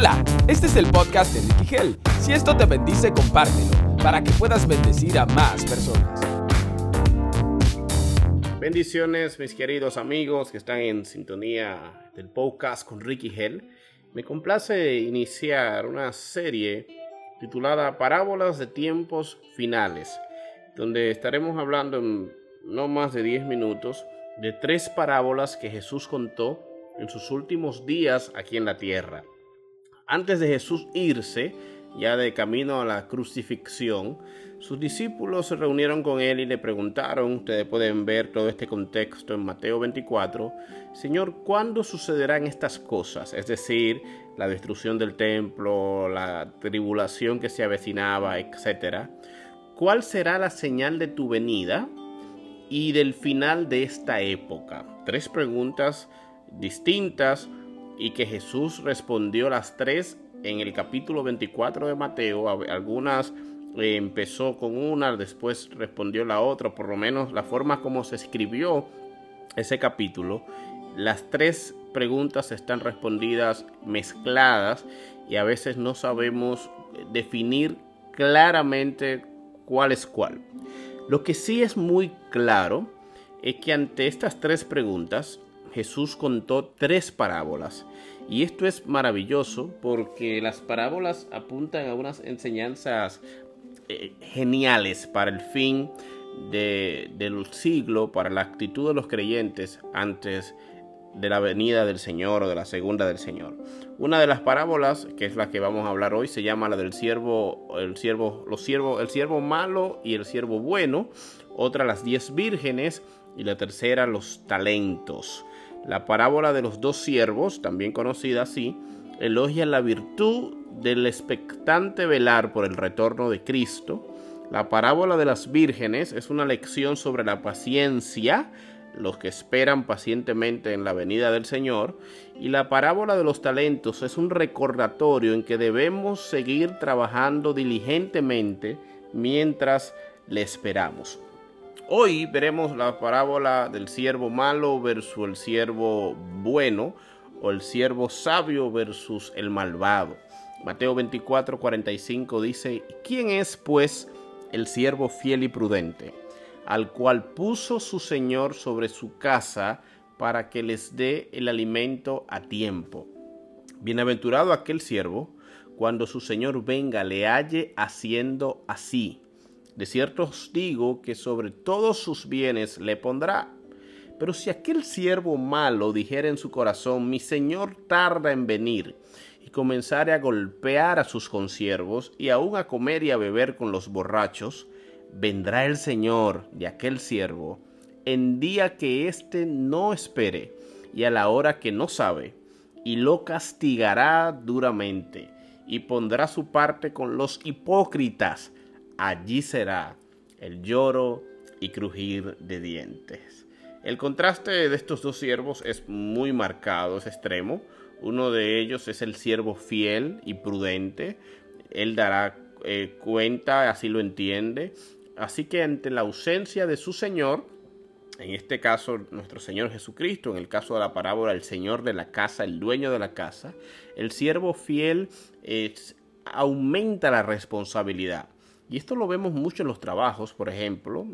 Hola, este es el podcast de Ricky Hell. Si esto te bendice, compártelo para que puedas bendecir a más personas. Bendiciones, mis queridos amigos que están en sintonía del podcast con Ricky Hell. Me complace iniciar una serie titulada Parábolas de tiempos finales, donde estaremos hablando en no más de 10 minutos de tres parábolas que Jesús contó en sus últimos días aquí en la tierra. Antes de Jesús irse, ya de camino a la crucifixión, sus discípulos se reunieron con él y le preguntaron, ustedes pueden ver todo este contexto en Mateo 24, Señor, ¿cuándo sucederán estas cosas? Es decir, la destrucción del templo, la tribulación que se avecinaba, etc. ¿Cuál será la señal de tu venida y del final de esta época? Tres preguntas distintas y que Jesús respondió las tres en el capítulo 24 de Mateo. Algunas eh, empezó con una, después respondió la otra, por lo menos la forma como se escribió ese capítulo. Las tres preguntas están respondidas mezcladas y a veces no sabemos definir claramente cuál es cuál. Lo que sí es muy claro es que ante estas tres preguntas Jesús contó tres parábolas. Y esto es maravilloso porque las parábolas apuntan a unas enseñanzas eh, geniales para el fin del siglo, para la actitud de los creyentes antes de la venida del Señor o de la segunda del Señor. Una de las parábolas, que es la que vamos a hablar hoy, se llama la del siervo, el siervo, los siervos, el siervo malo y el siervo bueno. Otra, las diez vírgenes y la tercera, los talentos. La parábola de los dos siervos, también conocida así, elogia la virtud del expectante velar por el retorno de Cristo. La parábola de las vírgenes es una lección sobre la paciencia, los que esperan pacientemente en la venida del Señor. Y la parábola de los talentos es un recordatorio en que debemos seguir trabajando diligentemente mientras le esperamos. Hoy veremos la parábola del siervo malo versus el siervo bueno o el siervo sabio versus el malvado. Mateo 24, 45 dice, ¿quién es pues el siervo fiel y prudente, al cual puso su Señor sobre su casa para que les dé el alimento a tiempo? Bienaventurado aquel siervo, cuando su Señor venga le halle haciendo así. De cierto os digo que sobre todos sus bienes le pondrá. Pero si aquel siervo malo dijera en su corazón, mi señor tarda en venir, y comenzare a golpear a sus consiervos, y aun a comer y a beber con los borrachos, vendrá el señor de aquel siervo en día que éste no espere, y a la hora que no sabe, y lo castigará duramente, y pondrá su parte con los hipócritas, allí será el lloro y crujir de dientes. El contraste de estos dos siervos es muy marcado, es extremo. Uno de ellos es el siervo fiel y prudente. Él dará eh, cuenta, así lo entiende. Así que ante la ausencia de su Señor, en este caso nuestro Señor Jesucristo, en el caso de la parábola, el Señor de la casa, el dueño de la casa, el siervo fiel aumenta la responsabilidad. Y esto lo vemos mucho en los trabajos, por ejemplo,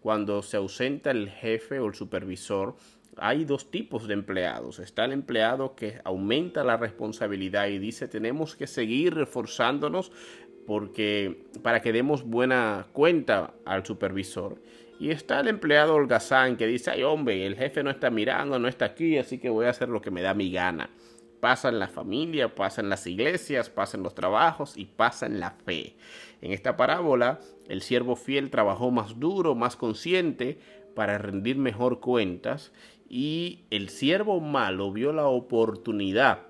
cuando se ausenta el jefe o el supervisor, hay dos tipos de empleados. Está el empleado que aumenta la responsabilidad y dice tenemos que seguir reforzándonos porque para que demos buena cuenta al supervisor. Y está el empleado holgazán que dice, ay hombre, el jefe no está mirando, no está aquí, así que voy a hacer lo que me da mi gana. Pasa en la familia, pasa en las iglesias, pasa en los trabajos y pasa en la fe. En esta parábola, el siervo fiel trabajó más duro, más consciente para rendir mejor cuentas y el siervo malo vio la oportunidad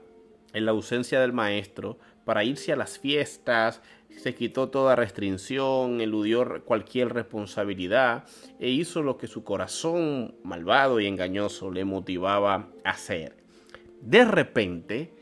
en la ausencia del maestro para irse a las fiestas, se quitó toda restricción, eludió cualquier responsabilidad e hizo lo que su corazón malvado y engañoso le motivaba a hacer. De repente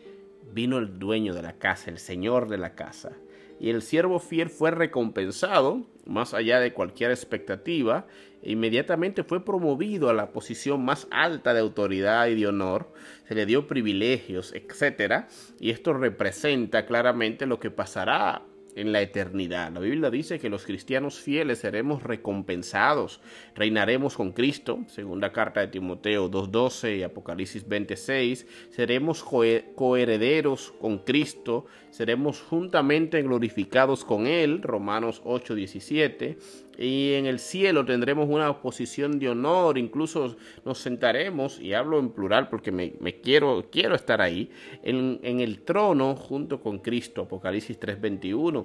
vino el dueño de la casa, el señor de la casa, y el siervo fiel fue recompensado más allá de cualquier expectativa e inmediatamente fue promovido a la posición más alta de autoridad y de honor, se le dio privilegios, etc. Y esto representa claramente lo que pasará en la eternidad. La Biblia dice que los cristianos fieles seremos recompensados, reinaremos con Cristo, segunda carta de Timoteo 2.12 y Apocalipsis 26, seremos coherederos con Cristo, seremos juntamente glorificados con Él, Romanos 8.17, y en el cielo tendremos una posición de honor, incluso nos sentaremos, y hablo en plural porque me, quiero, quiero estar ahí, en el trono junto con Cristo, Apocalipsis 3:21.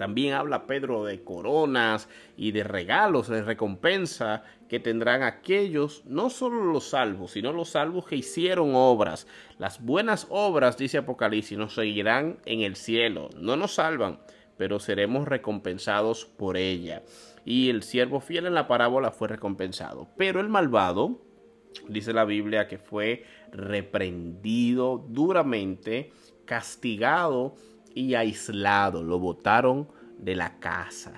También habla Pedro de coronas y de regalos, de recompensa que tendrán aquellos, no solo los salvos, sino los salvos que hicieron obras. Las buenas obras, dice Apocalipsis, nos seguirán en el cielo. No nos salvan, pero seremos recompensados por ella. Y el siervo fiel en la parábola fue recompensado. Pero el malvado, dice la Biblia, que fue reprendido duramente, castigado y aislado. Lo botaron de la casa.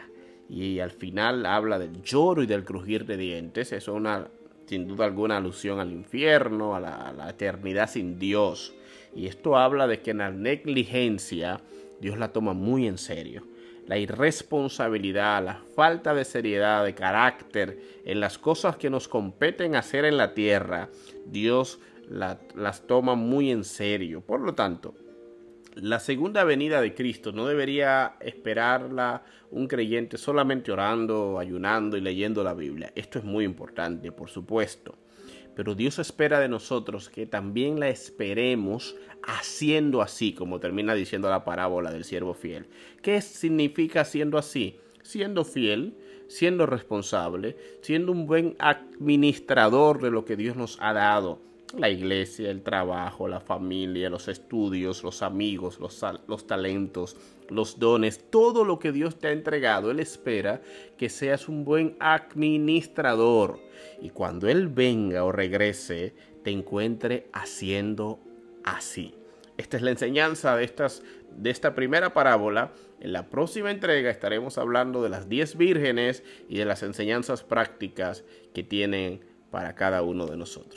Y al final habla del lloro y del crujir de dientes. Eso es una, sin duda alguna, alusión al infierno, a la, a la eternidad sin Dios. Y esto habla de que en la negligencia Dios la toma muy en serio. La irresponsabilidad, la falta de seriedad, de carácter en las cosas que nos competen hacer en la tierra, Dios las toma muy en serio. Por lo tanto, la segunda venida de Cristo no debería esperarla un creyente solamente orando, ayunando y leyendo la Biblia. Esto es muy importante, por supuesto. Pero Dios espera de nosotros que también la esperemos haciendo así, como termina diciendo la parábola del siervo fiel. ¿Qué significa siendo así? Siendo fiel, siendo responsable, siendo un buen administrador de lo que Dios nos ha dado. La iglesia, el trabajo, la familia, los estudios, los amigos, los, los talentos, los dones, todo lo que Dios te ha entregado. Él espera que seas un buen administrador y cuando Él venga o regrese, te encuentre haciendo así. Esta es la enseñanza de, estas, de esta primera parábola. En la próxima entrega estaremos hablando de las diez vírgenes y de las enseñanzas prácticas que tienen para cada uno de nosotros.